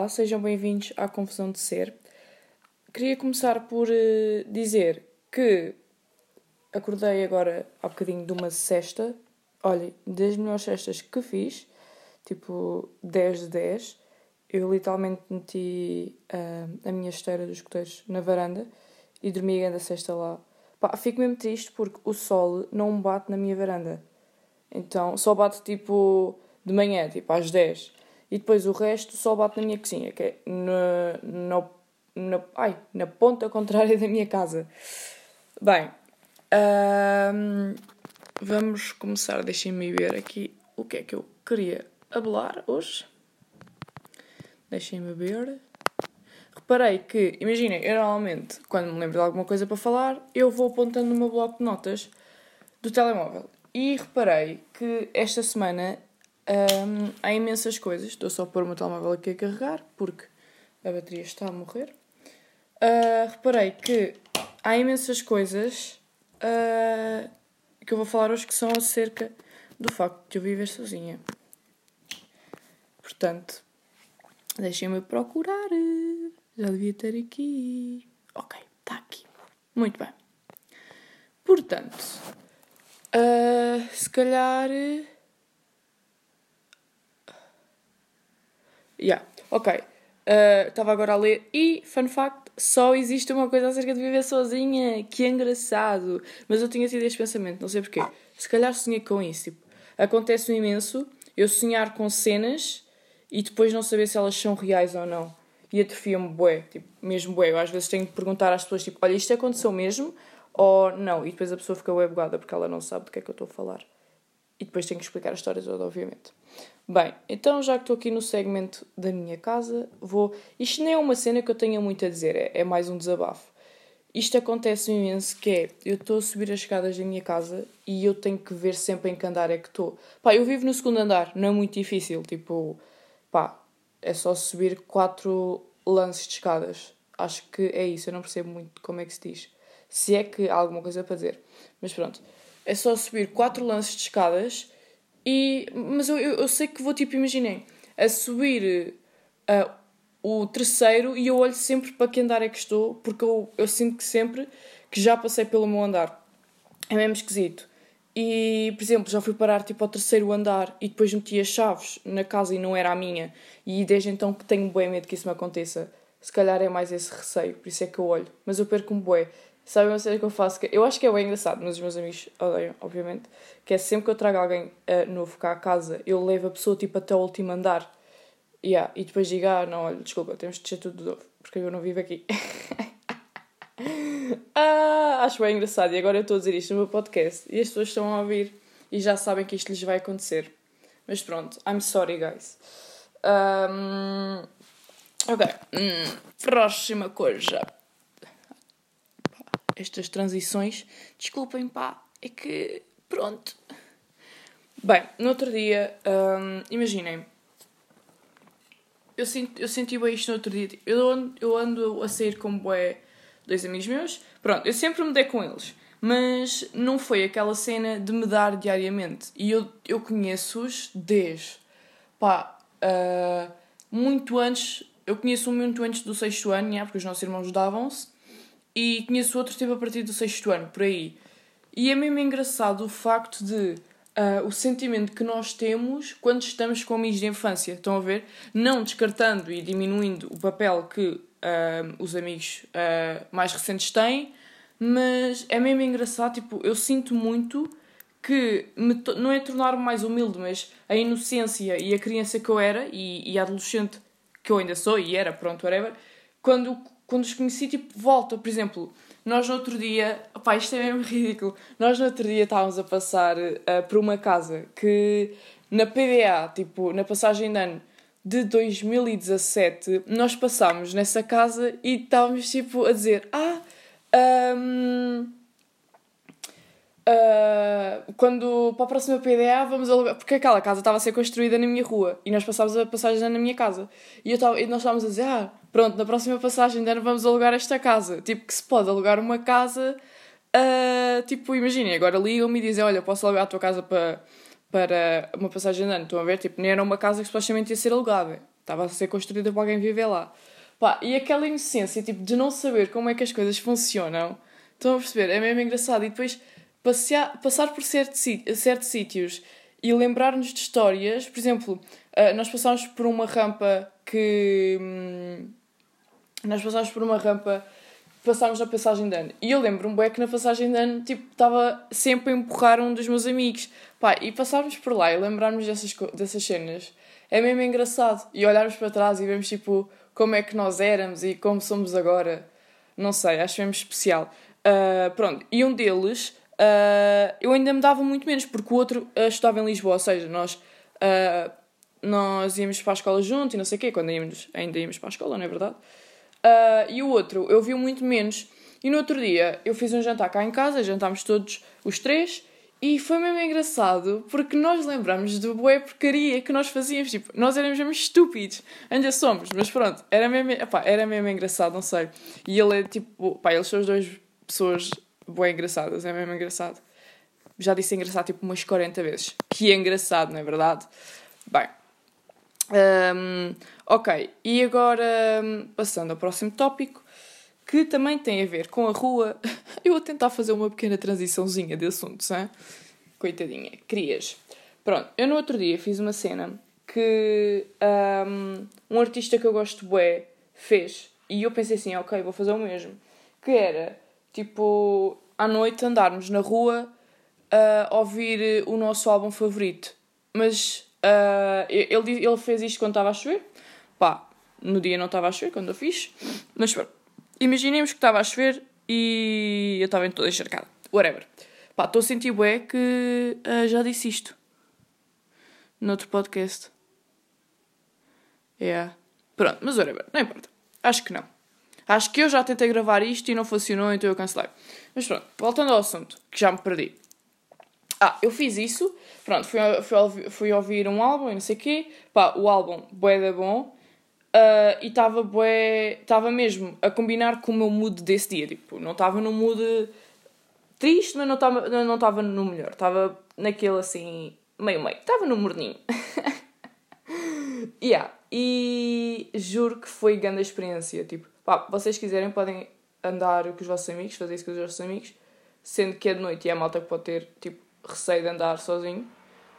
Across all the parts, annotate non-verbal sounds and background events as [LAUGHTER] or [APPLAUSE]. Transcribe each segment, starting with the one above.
Olá, sejam bem-vindos à Confusão de Ser. Queria começar por uh, dizer que acordei agora há bocadinho de uma cesta. Olha, das melhores cestas que fiz, tipo 10 de 10. Eu literalmente meti uh, a minha esteira dos escoteiros na varanda e dormi a cesta lá. Pá, fico mesmo triste porque o sol não bate na minha varanda. Então, só bate tipo de manhã, tipo às 10. E depois o resto só bate na minha cozinha, que é na, na, na, ai, na ponta contrária da minha casa. Bem, vamos começar. Deixem-me ver aqui o que é que eu queria falar hoje. Deixem-me ver. Reparei que, imaginem, eu normalmente, quando me lembro de alguma coisa para falar, eu vou apontando no meu bloco de notas do telemóvel. E reparei que esta semana um, há imensas coisas. Estou só a pôr o meu telemóvel aqui a carregar porque a bateria está a morrer. Uh, reparei que há imensas coisas uh, que eu vou falar hoje que são acerca do facto de eu viver sozinha. Portanto, deixem-me procurar. Já devia ter aqui. Ok, está aqui. Muito bem. Portanto, uh, se calhar. Yeah, ok. Estava uh, agora a ler e, fun fact, só existe uma coisa acerca de viver sozinha. Que engraçado. Mas eu tinha tido este pensamento, não sei porquê. Se calhar sonhei com isso. Tipo, acontece um imenso eu sonhar com cenas e depois não saber se elas são reais ou não. E atrofia-me bué, tipo, mesmo bué. Eu às vezes tenho que perguntar às pessoas, tipo, olha, isto aconteceu mesmo ou não? E depois a pessoa fica bué bugada porque ela não sabe do que é que eu estou a falar. E depois tenho que explicar a história toda, obviamente. Bem, então já que estou aqui no segmento da minha casa, vou. Isto nem é uma cena que eu tenha muito a dizer, é, é mais um desabafo. Isto acontece imenso que é, eu estou a subir as escadas da minha casa e eu tenho que ver sempre em que andar é que estou. Pá, eu vivo no segundo andar, não é muito difícil, tipo, pá, é só subir quatro lances de escadas. Acho que é isso, eu não percebo muito como é que se diz. Se é que há alguma coisa para dizer. Mas pronto, é só subir quatro lances de escadas e, mas eu, eu, eu sei que vou, tipo, imaginei, a subir uh, o terceiro e eu olho sempre para que andar é que estou, porque eu, eu sinto que sempre que já passei pelo meu andar. É mesmo esquisito. E, por exemplo, já fui parar tipo ao terceiro andar e depois meti as chaves na casa e não era a minha. E desde então que tenho bem medo que isso me aconteça. Se calhar é mais esse receio, por isso é que eu olho. Mas eu perco um bué. Sabe uma cena que eu faço? Que eu acho que é bem engraçado, mas os meus amigos odeiam, obviamente. Que é sempre que eu trago alguém uh, novo cá à casa, eu levo a pessoa tipo até o último andar. Yeah, e depois digo, ah, não, olha, desculpa, temos de descer tudo de novo, porque eu não vivo aqui. [LAUGHS] ah, acho bem engraçado. E agora eu estou a dizer isto no meu podcast e as pessoas estão a ouvir e já sabem que isto lhes vai acontecer. Mas pronto, I'm sorry, guys. Um, ok, hum, próxima coisa estas transições. Desculpem, pá, é que. Pronto. Bem, no outro dia, hum, imaginem. Eu, senti, eu senti bem isto no outro dia. Tipo, eu ando, eu ando a sair com bué dois amigos meus. Pronto, eu sempre me dei com eles. Mas não foi aquela cena de me dar diariamente. E eu, eu conheço-os desde. pá. Uh, muito antes. Eu conheço-o muito antes do sexto ano, yeah, porque os nossos irmãos davam-se e conheço outros tipo a partir do sexto ano, por aí. E é mesmo engraçado o facto de uh, o sentimento que nós temos quando estamos com amigos de infância. Estão a ver? Não descartando e diminuindo o papel que uh, os amigos uh, mais recentes têm, mas é mesmo engraçado. Tipo, eu sinto muito que não é tornar-me mais humilde, mas a inocência e a criança que eu era e, e a adolescente que eu ainda sou e era, pronto, whatever, quando quando os conheci, tipo, volta. Por exemplo, nós no outro dia, pá, isto é mesmo [LAUGHS] ridículo. Nós no outro dia estávamos a passar uh, por uma casa que na PDA, tipo, na passagem de ano de 2017, nós passámos nessa casa e estávamos tipo a dizer: Ah, um, Uh, quando para a próxima PDA vamos alugar. Porque aquela casa estava a ser construída na minha rua e nós passámos a passagem na minha casa. E, eu tava, e nós estávamos a dizer: ah, pronto, na próxima passagem de ano vamos alugar esta casa. Tipo, que se pode alugar uma casa. Uh, tipo, imaginem, agora ligam-me e dizem: olha, posso alugar a tua casa para, para uma passagem de ano. Estão a ver? Tipo, nem era uma casa que supostamente ia ser alugada. estava a ser construída para alguém viver lá. Pá, e aquela inocência, tipo, de não saber como é que as coisas funcionam, estão a perceber? É mesmo engraçado. E depois passear, passar por certos, certos sítios e lembrar-nos de histórias. Por exemplo, uh, nós passámos por uma rampa que. Hum, nós passámos por uma rampa passámos na passagem de ano. E eu lembro-me bem que na passagem de ano, tipo, estava sempre a empurrar um dos meus amigos. Pá, e passarmos por lá e lembrarmos dessas, dessas cenas é mesmo engraçado. E olharmos para trás e vemos, tipo, como é que nós éramos e como somos agora. Não sei, acho mesmo especial. Uh, pronto, e um deles, uh, eu ainda me dava muito menos, porque o outro uh, estudava em Lisboa, ou seja, nós, nós íamos para a escola junto e não sei o quê, quando íamos, ainda íamos para a escola, não é verdade? E o outro, eu vi muito menos. E no outro dia, eu fiz um jantar cá em casa, jantámos todos os três, e foi mesmo engraçado porque nós lembramos do bué porcaria que nós fazíamos. Tipo, nós éramos mesmo estúpidos. Ainda somos, mas pronto, era mesmo, epá, era mesmo engraçado, não sei. E ele é tipo, pá, eles são as duas pessoas bué engraçadas, é mesmo engraçado. Já disse engraçado tipo umas 40 vezes. Que é engraçado, não é verdade? Bem. Um, ok, e agora passando ao próximo tópico que também tem a ver com a rua. [LAUGHS] Eu vou tentar fazer uma pequena transiçãozinha de assuntos, hein? coitadinha, crias. Pronto, eu no outro dia fiz uma cena que um, um artista que eu gosto bué fez e eu pensei assim, ok, vou fazer o mesmo. Que era, tipo, à noite andarmos na rua a ouvir o nosso álbum favorito. Mas uh, ele, ele fez isto quando estava a chover. Pá, no dia não estava a chover quando eu fiz. Mas pronto Imaginemos que estava a chover e eu estava toda encharcada. Whatever. Pá, estou a sentir bué que uh, já disse isto. Noutro podcast. É. Yeah. Pronto, mas whatever. Não importa. Acho que não. Acho que eu já tentei gravar isto e não funcionou, então eu cancelei. Mas pronto, voltando ao assunto, que já me perdi. Ah, eu fiz isso. Pronto, fui, fui, fui ouvir um álbum e não sei o quê. Pá, o álbum, bué da bom. Uh, e estava bué, estava mesmo a combinar com o meu mood desse dia, tipo, não estava no mood triste, mas não estava não estava no melhor, estava naquele assim, meio meio, estava no morninho. [LAUGHS] yeah. E juro que foi grande experiência, tipo, pá, vocês quiserem podem andar com os vossos amigos, fazer isso com os vossos amigos, sendo que é de noite e é malta que pode ter, tipo, receio de andar sozinho,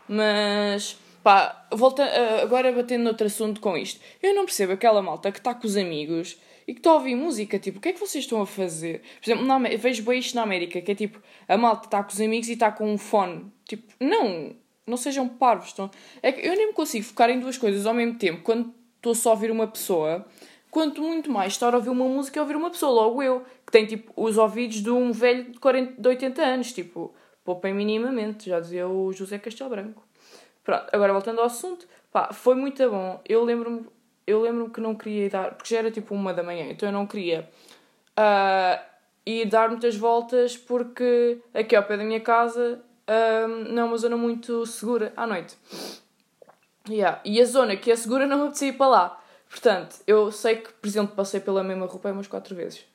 mas Pá, volta, uh, agora batendo noutro assunto com isto. Eu não percebo aquela malta que está com os amigos e que está a ouvir música, tipo, o que é que vocês estão a fazer? Por exemplo, na, vejo bem isto na América, que é tipo, a malta está com os amigos e está com um fone. Tipo, não, não sejam parvos. Estão... É que eu nem me consigo focar em duas coisas ao mesmo tempo, quando estou só a ouvir uma pessoa, quanto muito mais estar a ouvir uma música e ouvir uma pessoa, logo eu, que tem tipo os ouvidos de um velho de, 40, de 80 anos, tipo, poupem minimamente, já dizia o José Castelo Branco. Pronto, agora voltando ao assunto, pá, foi muito bom. Eu lembro-me eu lembro que não queria ir dar, porque já era tipo uma da manhã, então eu não queria uh, ir dar muitas voltas porque aqui ao pé da minha casa uh, não é uma zona muito segura à noite. Yeah. E a zona que é segura [LAUGHS] não me apetecia ir para lá. Portanto, eu sei que, por exemplo, passei pela mesma roupa umas quatro vezes.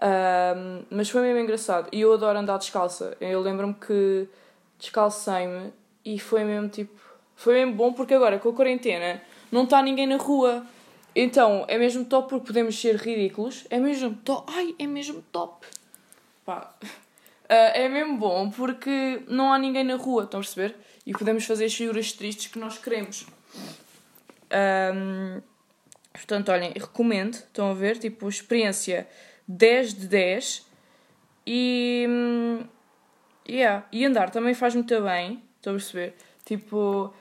Uh, mas foi mesmo engraçado. E eu adoro andar descalça. Eu lembro-me que descalcei-me e foi mesmo tipo. Foi mesmo bom porque agora com a quarentena não está ninguém na rua. Então é mesmo top porque podemos ser ridículos. É mesmo top. Ai, é mesmo top. Pá. Uh, [LAUGHS] é mesmo bom porque não há ninguém na rua, estão a perceber? E podemos fazer as figuras tristes que nós queremos. Um, portanto, olhem, recomendo, estão a ver? Tipo, experiência 10 de 10. E. Yeah. E andar também faz muito bem. Estou a perceber? Tipo,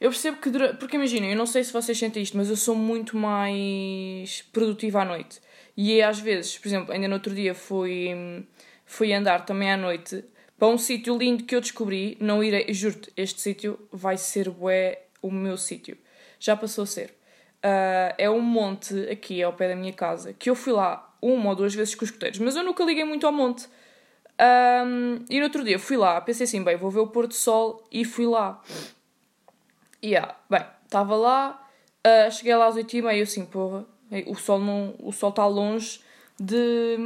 eu percebo que. Dura... Porque imaginem, eu não sei se vocês sentem isto, mas eu sou muito mais produtiva à noite. E é às vezes, por exemplo, ainda no outro dia fui, fui andar também à noite para um sítio lindo que eu descobri. Não irei, juro-te, este sítio vai ser bué o meu sítio. Já passou a ser. Uh, é um monte aqui ao pé da minha casa que eu fui lá uma ou duas vezes com os escuteiros, mas eu nunca liguei muito ao monte. Um, e no outro dia fui lá, pensei assim, bem, vou ver o pôr do sol e fui lá. E yeah, bem, estava lá, uh, cheguei lá às 8 e meia assim, porra, o sol não, o sol está longe de,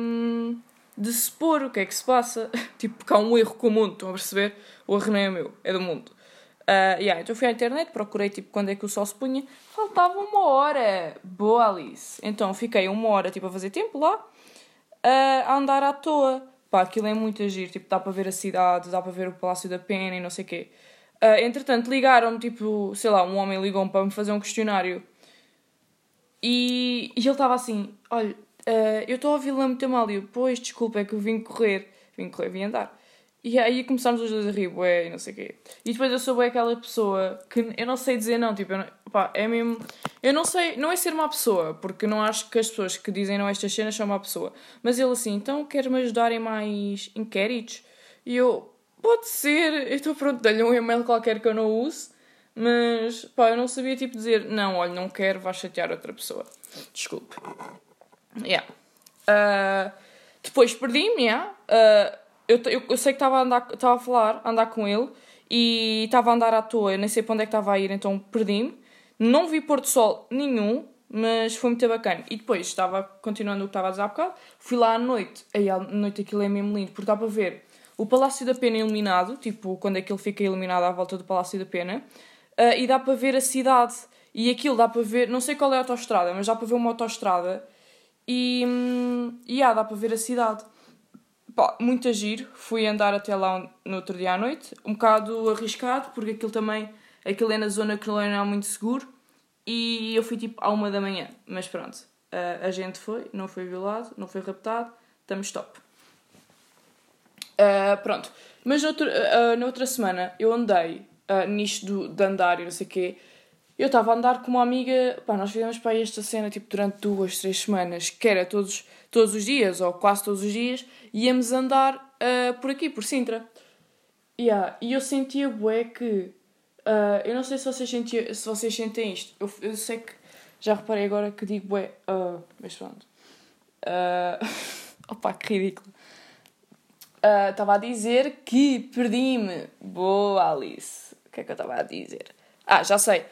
de se pôr, o que é que se passa? [LAUGHS] tipo, porque há um erro com o mundo, estão a perceber? O erro não é meu, é do mundo. Uh, yeah, então fui à internet, procurei tipo quando é que o sol se punha. Faltava uma hora. Boa, Alice. Então fiquei uma hora tipo a fazer tempo lá, uh, a andar à toa. Pá, aquilo é muito agir. Tipo, dá para ver a cidade, dá para ver o Palácio da Pena e não sei o quê. Uh, entretanto, ligaram-me, tipo, sei lá, um homem ligou-me para me fazer um questionário. E, e ele estava assim: Olha, eu estou a ouvi-la muito mal. E eu, pois, desculpa, é que eu vim correr. Vim correr, vim andar. E aí começámos os dois a rir, bué, e não sei o quê. E depois eu sou aquela pessoa que eu não sei dizer não, tipo, não, pá, é mesmo... Eu não sei, não é ser uma pessoa, porque não acho que as pessoas que dizem não estas cenas são uma pessoa. Mas ele assim, então quer-me ajudar em mais inquéritos? E eu, pode ser, eu estou pronto, dei-lhe um e-mail qualquer que eu não use, mas, pá, eu não sabia, tipo, dizer, não, olha, não quero, vais chatear outra pessoa. Desculpe. Yeah. Uh, depois perdi-me, yeah. Uh, eu, eu, eu sei que estava a, andar, a falar, a andar com ele e estava a andar à toa, eu nem sei para onde é que estava a ir, então perdi-me. Não vi pôr do sol nenhum, mas foi muito bacana. E depois estava continuando o que estava a dizer há bocado, fui lá à noite. Aí à noite aquilo é mesmo lindo, porque dá para ver o Palácio da Pena iluminado, tipo quando aquilo fica iluminado à volta do Palácio da Pena, uh, e dá para ver a cidade. E aquilo dá para ver, não sei qual é a autostrada, mas dá para ver uma autostrada e, hum, e ah, dá para ver a cidade pá, muito agir. Fui andar até lá no outro dia à noite, um bocado arriscado, porque aquilo também, aquilo é na zona que não é muito seguro, e eu fui tipo à uma da manhã, mas pronto, a, gente foi, não foi violado, não foi raptado, estamos top. Uh, pronto, mas outro, uh, na outra semana eu andei uh, nisto do, de andar e não sei o quê, eu estava a andar com uma amiga, pá, nós fizemos para esta cena tipo durante duas, três semanas, que era todos, todos os dias, ou quase todos os dias, íamos andar uh, por aqui, por Sintra. Yeah, e eu sentia bué que. Uh, eu não sei se vocês, sentia, se vocês sentem isto. Eu, eu sei que já reparei agora que digo bué. Uh, mas pronto. [LAUGHS] Opa, que ridículo. Estava a dizer que perdi-me. Boa, Alice. O que é que eu estava a dizer? Ah, já sei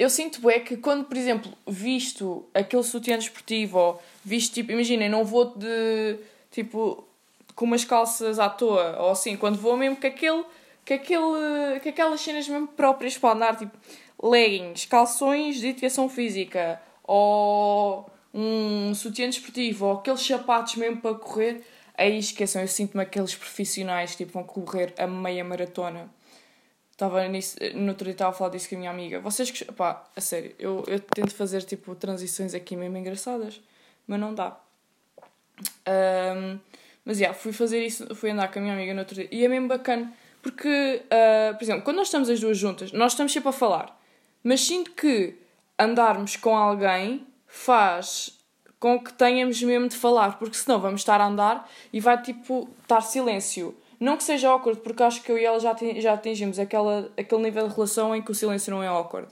eu sinto é que quando, por exemplo, visto aquele sutiã desportivo ou visto, tipo, imaginem, não vou de, tipo, com umas calças à toa ou assim, quando vou mesmo com aquele, com aquele, com aquelas cenas mesmo próprias para andar, tipo, leggings, calções de educação física ou um sutiã desportivo ou aqueles sapatos mesmo para correr, aí esqueçam, eu sinto-me aqueles profissionais tipo, vão correr a meia maratona Estava nisso, no outro dia estava a falar disso com a minha amiga. Vocês que. pá, a sério, eu, eu tento fazer tipo transições aqui mesmo engraçadas, mas não dá. Um, mas já, yeah, fui fazer isso, fui andar com a minha amiga no outro dia e é mesmo bacana porque, uh, por exemplo, quando nós estamos as duas juntas, nós estamos sempre a falar, mas sinto que andarmos com alguém faz com que tenhamos mesmo de falar, porque senão vamos estar a andar e vai tipo estar silêncio. Não que seja awkward, porque acho que eu e ela já, já atingimos aquela, aquele nível de relação em que o silêncio não é awkward.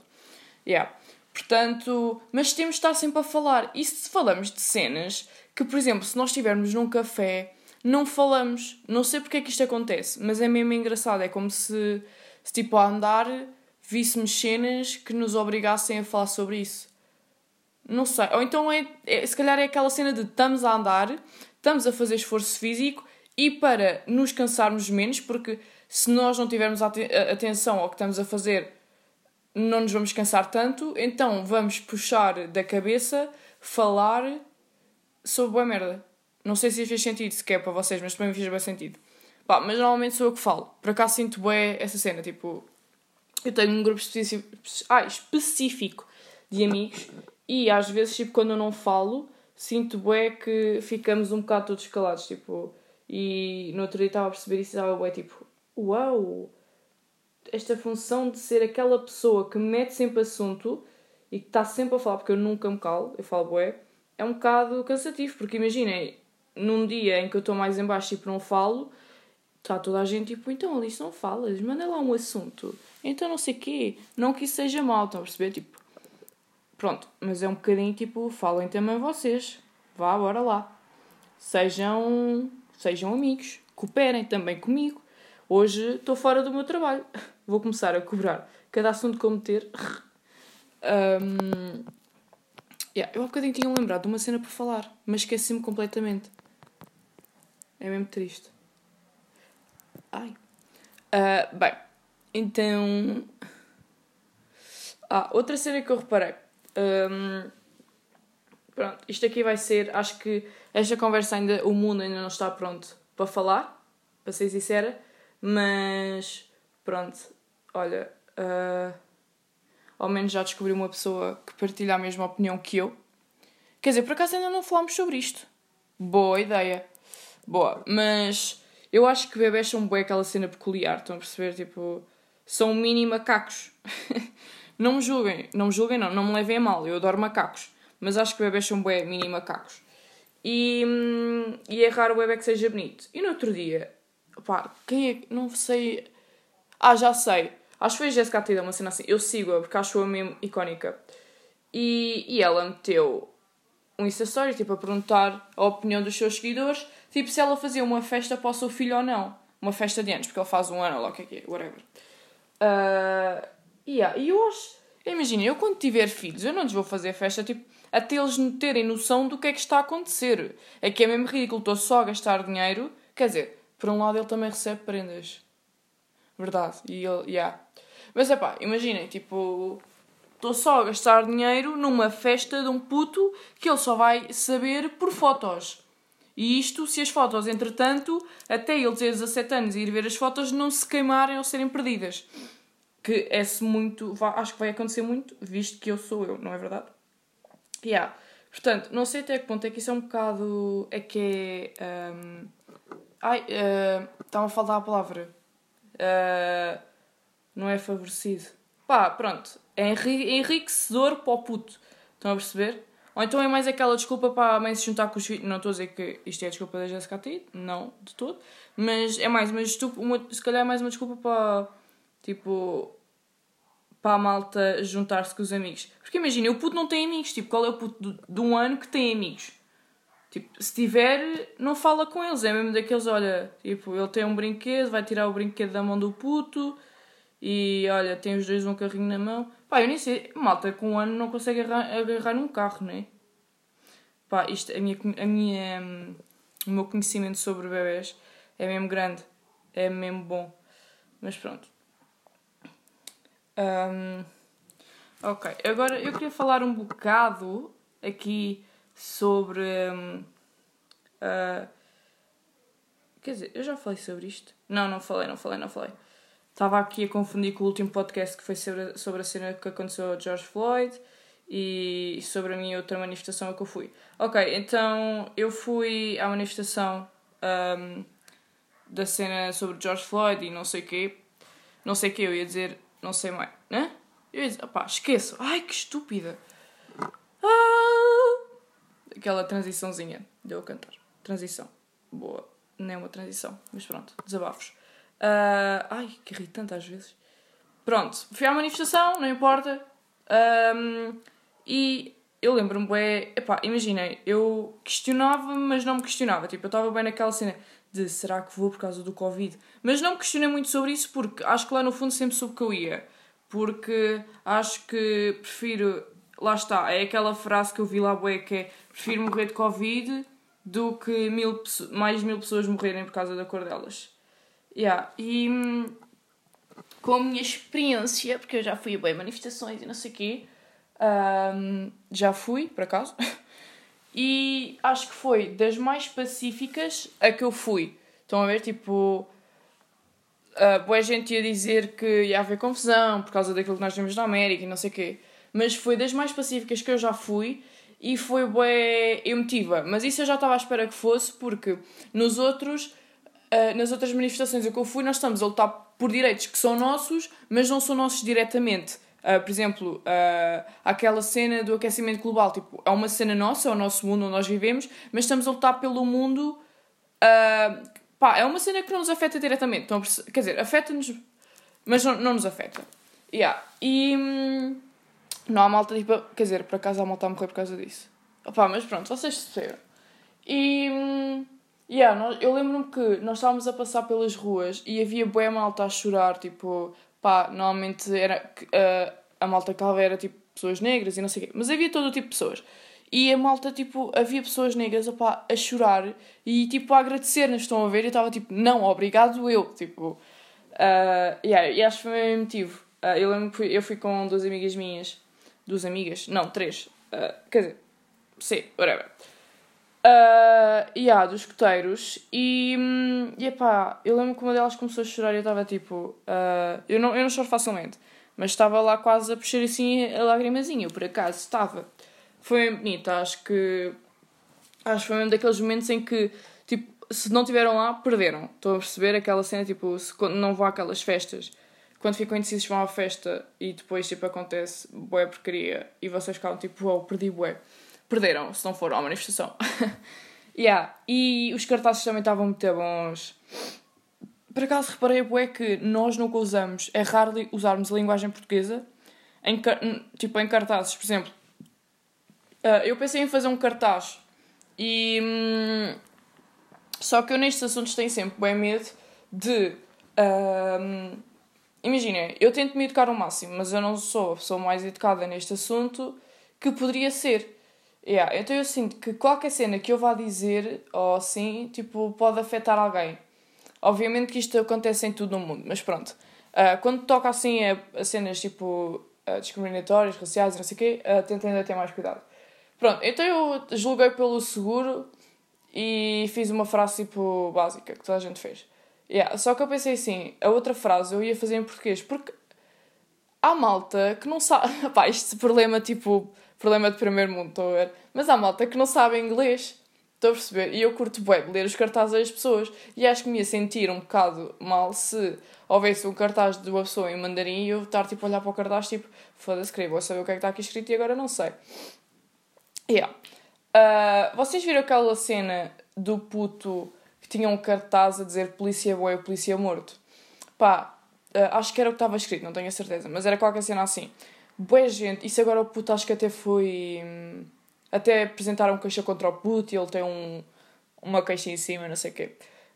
Yeah. Portanto, mas temos de estar sempre a falar. E se falamos de cenas que, por exemplo, se nós estivermos num café, não falamos. Não sei porque é que isto acontece, mas é mesmo engraçado. É como se, se tipo, a andar víssemos cenas que nos obrigassem a falar sobre isso. Não sei. Ou então é, é se calhar é aquela cena de estamos a andar, estamos a fazer esforço físico e para nos cansarmos menos, porque se nós não tivermos atenção ao que estamos a fazer, não nos vamos cansar tanto, então vamos puxar da cabeça, falar sobre boa merda. Não sei se fez sentido sequer para vocês, mas também me fez bem sentido. Pá, mas normalmente sou eu que falo. Por acaso sinto bem essa cena, tipo... Eu tenho um grupo específico, ah, específico de amigos e às vezes, tipo, quando eu não falo, sinto bem que ficamos um bocado todos calados, tipo... E no outro dia estava a perceber isso e estava tipo, uau! Esta função de ser aquela pessoa que mete sempre assunto e que está sempre a falar, porque eu nunca me calo, eu falo bué, é um bocado cansativo, porque imaginem, num dia em que eu estou mais em baixo e tipo, não falo, está toda a gente tipo, então Alice não falas, manda lá um assunto, então não sei quê, não que isso seja mal, estão a perceber? Tipo, pronto, mas é um bocadinho tipo, falem também vocês, vá, bora lá. Sejam sejam amigos, cooperem também comigo. Hoje estou fora do meu trabalho, [LAUGHS] vou começar a cobrar cada assunto que eu meter. Um, yeah, eu há bocadinho tinha lembrado de uma cena para falar, mas esqueci-me completamente. É mesmo triste. Ai. Uh, bem, então. Ah, outra cena que eu reparei. Um, pronto, isto aqui vai ser. Acho que esta conversa ainda. O mundo ainda não está pronto para falar, para ser sincera, mas. Pronto, olha. Uh, ao menos já descobri uma pessoa que partilha a mesma opinião que eu. Quer dizer, por acaso ainda não falámos sobre isto. Boa ideia. Boa, mas eu acho que bebés são bem aquela cena peculiar, estão a perceber? Tipo, são mini macacos. [LAUGHS] não me julguem, não me julguem, não, não me levem a mal, eu adoro macacos, mas acho que bebés são bem mini macacos. E, hum, e é raro o bebê que seja bonito. E no outro dia, pá, quem é Não sei. Ah, já sei. Acho que foi a Jessica Atida, uma cena assim. Eu sigo-a porque acho-a mesmo icónica. E, e ela meteu um Insta tipo, a perguntar a opinião dos seus seguidores, tipo, se ela fazia uma festa para o seu filho ou não. Uma festa de anos, porque ele faz um ano, lá o que é que é, whatever. Uh, yeah, e acho... Imagina, eu quando tiver filhos, eu não lhes vou fazer festa, tipo, até eles terem noção do que é que está a acontecer. É que é mesmo ridículo, estou só a gastar dinheiro. Quer dizer, por um lado ele também recebe prendas. Verdade. E ele, yeah. Mas é pá, imaginem, tipo, estou só a gastar dinheiro numa festa de um puto que ele só vai saber por fotos. E isto se as fotos, entretanto, até ele ter 17 anos e ir ver as fotos, não se queimarem ou serem perdidas. Que é-se muito. Acho que vai acontecer muito, visto que eu sou eu, não é verdade? Yeah. Portanto, não sei até que ponto é que isso é um bocado. É que é. Um... Ai, uh... a faltar a palavra. Uh... Não é favorecido. Pá, pronto. É enriquecedor para o puto. Estão a perceber? Ou então é mais aquela desculpa para a mãe se juntar com os filhos. Não estou a dizer que isto é a desculpa da Jessica T, não, de todo. Mas é mais uma desculpa, uma, se calhar é mais uma desculpa para, tipo, para a malta juntar-se com os amigos. Porque imagina, o puto não tem amigos. Tipo, qual é o puto de, de um ano que tem amigos? Tipo, se tiver, não fala com eles. É mesmo daqueles, olha, tipo, ele tem um brinquedo, vai tirar o brinquedo da mão do puto e olha, tem os dois um carrinho na mão. Pá, eu nem sei, malta com um ano não consegue agarrar, num carro, não é? Pá, isto, a minha, a minha, um, o meu conhecimento sobre bebés é mesmo grande, é mesmo bom. Mas pronto. Um, ok, agora eu queria falar um bocado aqui sobre. Um, uh, quer dizer, eu já falei sobre isto? Não, não falei, não falei, não falei. Estava aqui a confundir com o último podcast que foi sobre, sobre a cena que aconteceu a George Floyd e sobre a minha outra manifestação a que eu fui. Ok, então eu fui à manifestação um, da cena sobre George Floyd e não sei o quê. Não sei o quê, eu ia dizer, não sei mais, né? Eu dizer, opá, esqueço. Ai, que estúpida. Ah! Aquela transiçãozinha de eu cantar. Transição. Boa. Nem uma transição, mas pronto, desabafos. Uh, ai, que irritante às vezes. Pronto, fui à manifestação, não importa. Um, e eu lembro-me, bem, epá, imaginei, eu questionava, mas não me questionava. Tipo, eu estava bem naquela cena de será que vou por causa do Covid? Mas não me questionei muito sobre isso porque acho que lá no fundo sempre soube que eu ia. Porque acho que prefiro, lá está, é aquela frase que eu vi lá, bem, que é prefiro morrer de Covid do que mil, mais mil pessoas morrerem por causa da cor delas. Yeah. E com a minha experiência, porque eu já fui a bem manifestações e não sei o quê, um, já fui, por acaso, [LAUGHS] e acho que foi das mais pacíficas a que eu fui. Estão a ver? Tipo, uh, boa gente ia dizer que ia haver confusão por causa daquilo que nós vimos na América e não sei o quê, mas foi das mais pacíficas que eu já fui e foi bué emotiva. Mas isso eu já estava à espera que fosse, porque nos outros uh, nas outras manifestações a que eu fui, nós estamos a lutar por direitos que são nossos, mas não são nossos diretamente. Uh, por exemplo, uh, aquela cena do aquecimento global, tipo, é uma cena nossa, é o nosso mundo onde nós vivemos, mas estamos a lutar pelo mundo. Uh, pá, é uma cena que não nos afeta diretamente. Então, quer dizer, afeta-nos, mas não, não nos afeta. Yeah. E hum, não há malta, tipo, quer dizer, por acaso há malta a morrer por causa disso. Opá, mas pronto, vocês perceberam. E. Hum, Yeah, eu lembro-me que nós estávamos a passar pelas ruas e havia boa malta a chorar, tipo, pá, normalmente era, uh, a malta que estava era tipo pessoas negras e não sei o quê, mas havia todo o tipo de pessoas. E a malta, tipo, havia pessoas negras opá, a chorar e tipo a agradecer-nos, estão a ver? E eu estava tipo, não, obrigado eu, tipo, Uh, yeah, e acho que foi o mesmo motivo. Uh, eu lembro que fui, eu fui com duas amigas minhas. Duas amigas? Não, três. Uh, quer dizer, sim, whatever. Uh, yeah, dos escoteiros. E, hum, e epá, eu lembro que uma delas começou a chorar e eu estava tipo. Uh, eu, não, eu não choro facilmente, mas estava lá quase a puxar assim a lagrimazinha. Eu por acaso estava. Foi bem bonito, acho que. Acho que foi um daqueles momentos em que, tipo, se não estiveram lá, perderam. Estou a perceber aquela cena, tipo, se não vão àquelas festas. Quando ficam indecisos vão à festa e depois, tipo, acontece bué porcaria e vocês ficam tipo, wow, perdi bué perderam, se não for à manifestação. [LAUGHS] yeah. E os cartazes também estavam muito bons. Por acaso reparei é que nós nunca usamos, é raro usarmos a linguagem portuguesa em, tipo, em cartazes. Por exemplo, uh, eu pensei em fazer um cartaz e. Hum, só que eu nestes assuntos tenho sempre bem medo de. Uh, Imaginem, eu tento me educar ao máximo, mas eu não sou a pessoa mais educada neste assunto que poderia ser. Yeah, então eu sinto que qualquer cena que eu vá dizer, ou assim, tipo, pode afetar alguém. Obviamente que isto acontece em todo o mundo, mas pronto. Uh, quando toca assim a, a cenas tipo uh, discriminatórias, raciais, não sei o quê, uh, tentem ainda ter mais cuidado. Pronto, então eu julguei pelo seguro e fiz uma frase tipo básica que toda a gente fez. Yeah, só que eu pensei assim, a outra frase eu ia fazer em português, porque há malta que não sabe. [LAUGHS] Pá, este problema tipo problema de primeiro mundo, estou a ver. Mas há malta que não sabe inglês. Estou a perceber? E eu curto bem ler os cartazes das pessoas. E acho que me ia sentir um bocado mal se houvesse um cartaz de uma pessoa em mandarim e eu estar tipo, a olhar para o cartaz tipo, foda-se, queria vou saber o que é que está aqui escrito e agora não sei. Yeah. Uh, vocês viram aquela cena do puto que tinha um cartaz a dizer polícia boa e polícia morto? Pá, uh, acho que era o que estava escrito, não tenho a certeza, mas era qualquer cena assim boa gente. Isso agora o puto acho que até foi. Hum, até apresentaram queixa contra o puto e ele tem um, uma queixa em cima, não sei o quê.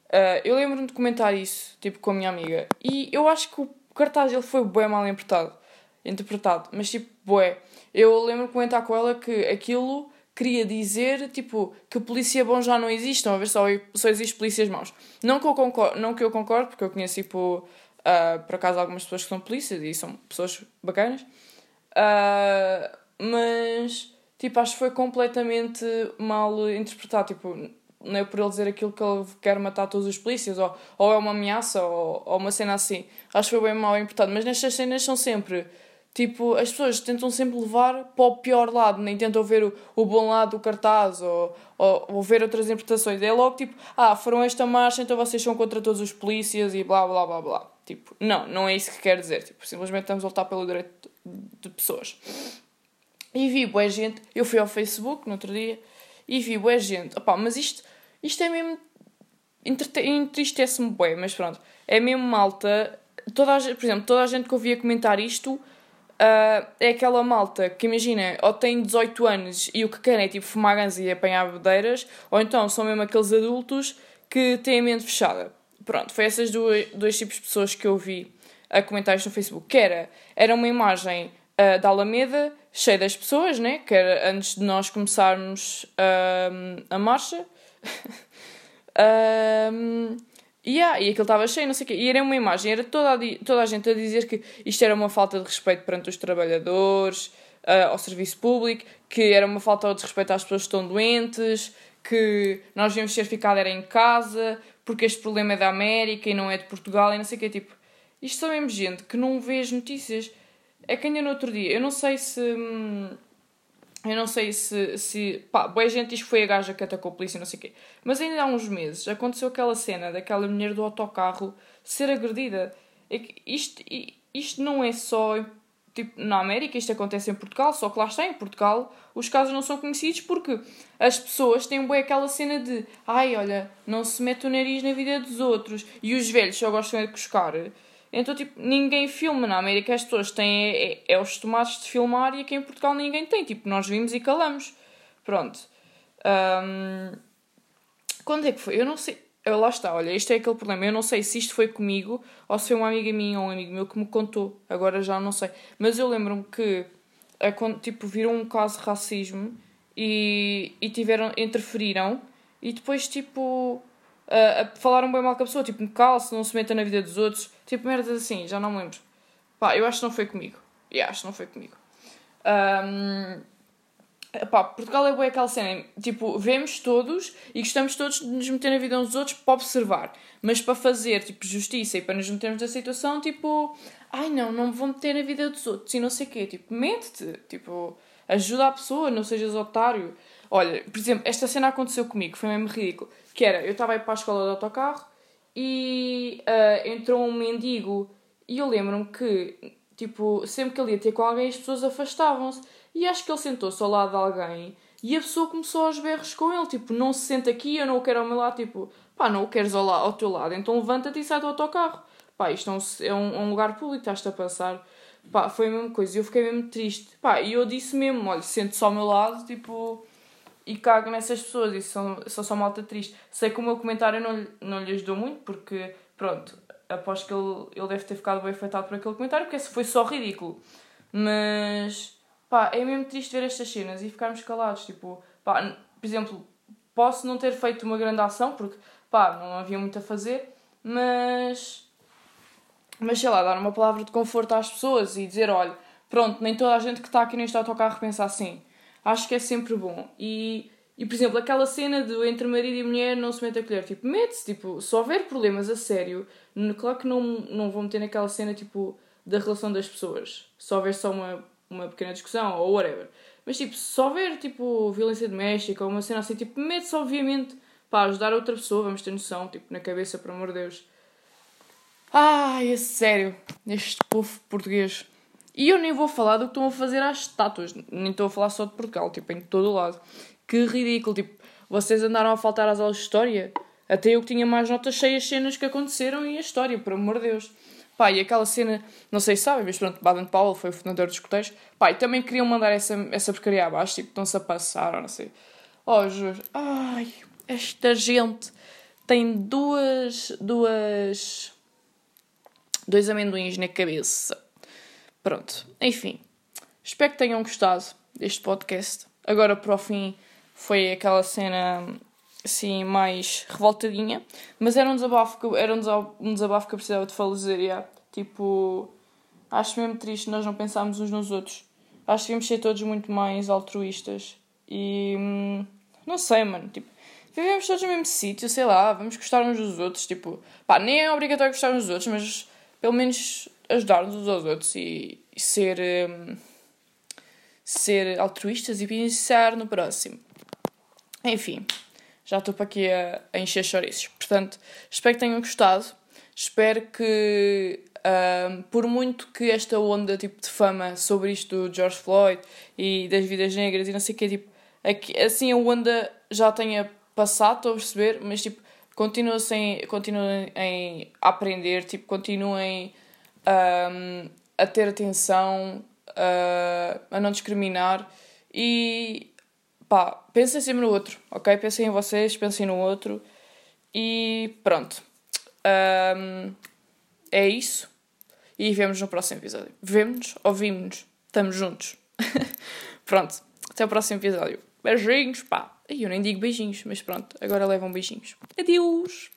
Uh, eu lembro-me de comentar isso, tipo, com a minha amiga. E eu acho que o cartaz ele foi bem mal interpretado. interpretado mas, tipo, bué. Eu lembro de comentar com ela que aquilo queria dizer, tipo, que polícia bom já não existe. Estão a ver, só, só existe polícias maus. Não que eu concordo, não que eu concordo porque eu conheço, tipo, uh, por acaso, algumas pessoas que são polícias e são pessoas bacanas. Uh, mas, tipo, acho que foi completamente mal interpretado. Tipo, não é por ele dizer aquilo que ele quer matar todos os polícias, ou, ou é uma ameaça, ou, ou uma cena assim. Acho que foi bem mal interpretado. Mas nestas cenas são sempre. Tipo, as pessoas tentam sempre levar para o pior lado, nem tentam ver o, o bom lado do cartaz ou, ou, ou ver outras interpretações. É logo tipo, ah, foram esta marcha, então vocês são contra todos os polícias e blá blá blá blá. Tipo, não, não é isso que quer dizer. Tipo, simplesmente estamos a lutar pelo direito de pessoas. E vi boa gente, eu fui ao Facebook no outro dia e vi boa gente. Opá, mas isto, isto é mesmo. Entristece-me bem, mas pronto. É mesmo malta. Toda a, por exemplo, toda a gente que ouvia comentar isto uh, é aquela malta que imagina, ou tem 18 anos e o que querem é tipo fumar ganzas e apanhar bebedeiras, ou então são mesmo aqueles adultos que têm a mente fechada. Pronto, foi essas duas, dois tipos de pessoas que eu vi a comentar isto no Facebook, que era, era uma imagem uh, da Alameda cheia das pessoas, né? que era antes de nós começarmos uh, a marcha. [LAUGHS] um, yeah, e aquilo estava cheio, não sei o quê. E era uma imagem, era toda a, toda a gente a dizer que isto era uma falta de respeito perante os trabalhadores, uh, ao serviço público, que era uma falta de respeito às pessoas que estão doentes, que nós devíamos ter ficado era em casa, porque este problema é da América e não é de Portugal, e não sei o quê. Tipo, isto são mesmo gente que não vê as notícias. É que ainda no outro dia, eu não sei se. Hum, eu não sei se. se pá, boa gente diz que foi a gaja que atacou a polícia, não sei o quê. Mas ainda há uns meses aconteceu aquela cena daquela mulher do autocarro ser agredida. É que isto, isto não é só tipo, na América, isto acontece em Portugal, só que lá está em Portugal os casos não são conhecidos porque as pessoas têm bem aquela cena de ai, olha, não se mete o nariz na vida dos outros e os velhos só gostam de cuscar. Então, tipo, ninguém filma. Na América as pessoas têm é, é, é, os tomates de filmar e aqui em Portugal ninguém tem. Tipo, nós vimos e calamos. Pronto. Um, quando é que foi? Eu não sei. Eu, lá está, olha, este é aquele problema. Eu não sei se isto foi comigo ou se foi uma amiga minha ou um amigo meu que me contou. Agora já não sei. Mas eu lembro-me que, tipo, viram um caso de racismo e, e tiveram, interferiram e depois, tipo, a, a falar um bem mal com a pessoa, tipo, calce, não se meta na vida dos outros, tipo, merdas assim, já não me lembro. Pá, eu acho que não foi comigo. E yeah, acho que não foi comigo. Um, Portugal é boa aquela cena, tipo, vemos todos e gostamos todos de nos meter na vida uns dos outros para observar, mas para fazer, tipo, justiça e para nos metermos na situação, tipo, ai não, não me vou meter na vida dos outros e não sei o quê, tipo, mete-te, tipo, ajuda a pessoa, não sejas otário. Olha, por exemplo, esta cena aconteceu comigo, foi mesmo ridículo, que era, eu estava a ir para a escola de autocarro e uh, entrou um mendigo e eu lembro-me que, tipo, sempre que ele ia ter com alguém as pessoas afastavam-se e acho que ele sentou-se ao lado de alguém e a pessoa começou aos berros com ele, tipo, não se senta aqui, eu não o quero ao meu lado, tipo, pá, não o queres ao, ao teu lado, então levanta-te e sai do autocarro. Pá, isto é um, é um, é um lugar público, estás-te a passar. Pá, foi a mesma coisa. Eu fiquei mesmo triste. Pá, e eu disse mesmo, olha, sente-se ao meu lado, tipo, e cago nessas pessoas. E são, são só malta triste. Sei que o meu comentário não, não lhe ajudou muito, porque, pronto, aposto que ele, ele deve ter ficado bem afetado por aquele comentário, porque foi só ridículo. Mas, pá, é mesmo triste ver estas cenas e ficarmos calados. Tipo, pá, por exemplo, posso não ter feito uma grande ação, porque, pá, não havia muito a fazer, mas mas sei lá, dar uma palavra de conforto às pessoas e dizer: olha, pronto, nem toda a gente que está aqui neste autocarro pensa assim. Acho que é sempre bom. E, e por exemplo, aquela cena de entre marido e mulher não se mete a colher, tipo, mete-se, tipo, se houver problemas a sério, claro que não, não vou meter naquela cena, tipo, da relação das pessoas. Se houver só uma, uma pequena discussão ou whatever. Mas, tipo, se houver, tipo, violência doméstica ou uma cena assim, tipo, mete-se, obviamente, para ajudar outra pessoa, vamos ter noção, tipo, na cabeça, por amor de Deus. Ai, é sério, este povo português. E eu nem vou falar do que estão a fazer às estátuas, nem estou a falar só de Portugal, tipo, em todo o lado. Que ridículo, tipo, vocês andaram a faltar às aulas de História? Até eu que tinha mais notas cheias cenas que aconteceram e a História, por amor de Deus. Pá, e aquela cena, não sei se sabem, mas pronto, Baden Powell foi o fundador dos coteiros. Pá, e também queriam mandar essa, essa porcaria abaixo, tipo, estão-se a passar, ou não sei. Oh, juro. Ai, esta gente tem duas, duas dois amendoins na cabeça. Pronto, enfim. Espero que tenham gostado deste podcast. Agora, para o fim, foi aquela cena assim mais revoltadinha, mas era um desabafo que, era um desabafo que eu precisava de fazer. Yeah. Tipo, acho mesmo triste nós não pensarmos uns nos outros. Acho que devemos ser todos muito mais altruístas. E hum, não sei, mano. Tipo, vivemos todos no mesmo sítio, sei lá, vamos gostar uns dos outros. Tipo, pá, nem é obrigatório gostar uns dos outros, mas pelo menos ajudar-nos uns aos outros e, e ser, um, ser altruístas e pensar no próximo. Enfim, já estou para aqui a, a encher chouriços. Portanto, espero que tenham gostado. Espero que, por muito que esta onda tipo, de fama sobre isto do George Floyd e das vidas negras e não sei o que, tipo, assim a onda já tenha passado, estou a perceber, mas tipo, continuem, continuem a aprender, tipo, continuem a ter atenção, uh, a não discriminar e pá, pensem sempre no outro, ok? Pensem em vocês, pensem no outro e pronto. Um, é isso. E vemos no próximo episódio. Vemo-nos, ouvimos-nos, estamos juntos. [LAUGHS] pronto, até o próximo episódio. Beijinhos, pá. Eu nem digo beijinhos, mas pronto, agora levam beijinhos. Adeus!